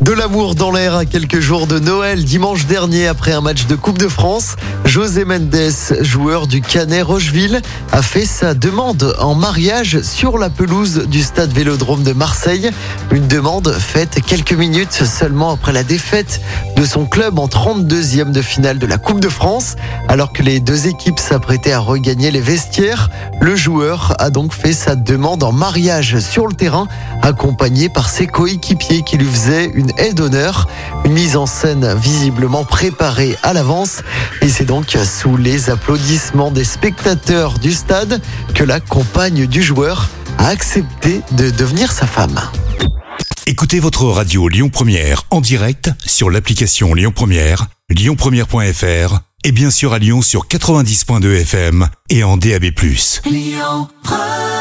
De l'amour dans l'air à quelques jours de Noël, dimanche dernier, après un match de Coupe de France, José Mendes, joueur du Canet Rocheville, a fait sa demande en mariage sur la pelouse du stade Vélodrome de Marseille. Une demande faite quelques minutes seulement après la défaite de son club en 32e de finale de la Coupe de France. Alors que les deux équipes s'apprêtaient à regagner les vestiaires, le joueur a donc fait sa demande en mariage sur le terrain, accompagné par ses coéquipiers qui lui faisaient une aide d'honneur, une mise en scène visiblement préparée à l'avance. Et c'est donc sous les applaudissements des spectateurs du stade que la compagne du joueur a accepté de devenir sa femme. Écoutez votre radio Lyon Première en direct sur l'application Lyon Première, lyonpremière.fr et bien sûr à Lyon sur 90.2 FM et en DAB+. Lyon Première